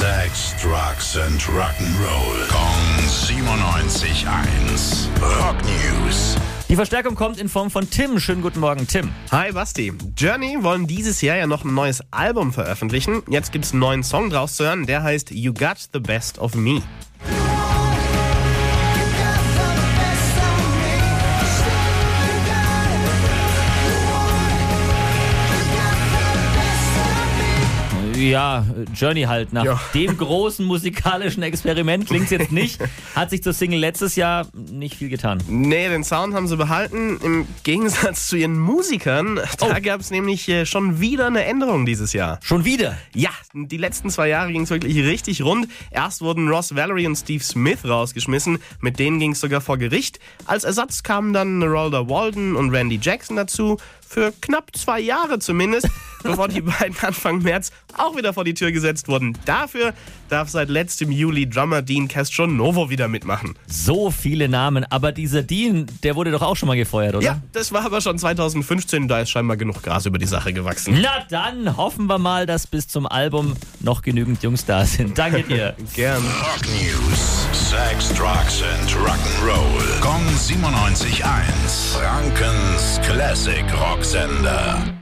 Sex, Drugs and Rock'n'Roll. Kong 97.1. Rock News. Die Verstärkung kommt in Form von Tim. Schönen guten Morgen, Tim. Hi Basti. Journey wollen dieses Jahr ja noch ein neues Album veröffentlichen. Jetzt gibt's einen neuen Song draus zu hören, der heißt You Got the Best of Me. Ja, Journey halt. Nach Ja. dem großen musikalischen Experiment klingt's jetzt nicht. Hat sich zur Single letztes Jahr nicht viel getan. Nee, den Sound haben sie behalten. Im Gegensatz zu ihren Musikern, da Oh. gab's nämlich äh, schon wieder eine Änderung dieses Jahr. Schon wieder. Ja, die letzten zwei Jahre ging's wirklich richtig rund. Erst wurden Ross Valerie und Steve Smith rausgeschmissen. Mit denen ging's sogar vor Gericht. Als Ersatz kamen dann Rolda Walden und Randy Jackson dazu. Für knapp zwei Jahre zumindest, bevor die beiden Anfang März auch wieder vor die Tür gesetzt wurden. Dafür darf seit letztem Juli Drummer Dean Castronovo wieder mitmachen. So viele Namen. Aber dieser Dean, der wurde doch auch schon mal gefeuert, oder? Ja, das war aber schon 2015, da ist scheinbar genug Gras über die Sache gewachsen. Na dann hoffen wir mal, dass bis zum Album noch genügend Jungs da sind. Danke dir. Gern. Rock News. Sex, Drugs and Rock'n'Roll. Kong 97.1. Frankens Classic Rocksender.